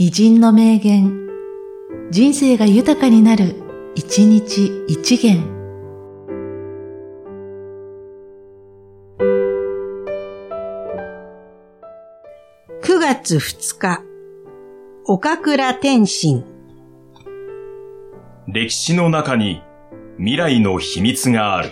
偉人の名言、人生が豊かになる、一日一元。9月2日、岡倉天心。歴史の中に未来の秘密がある。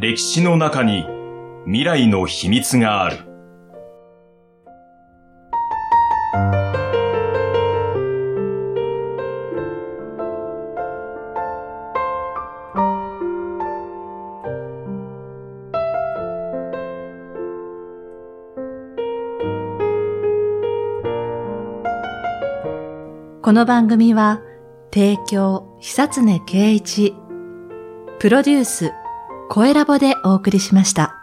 歴史の中に未来の秘密がある。この番組は、提供、久常圭一、プロデュース、声ラボでお送りしました。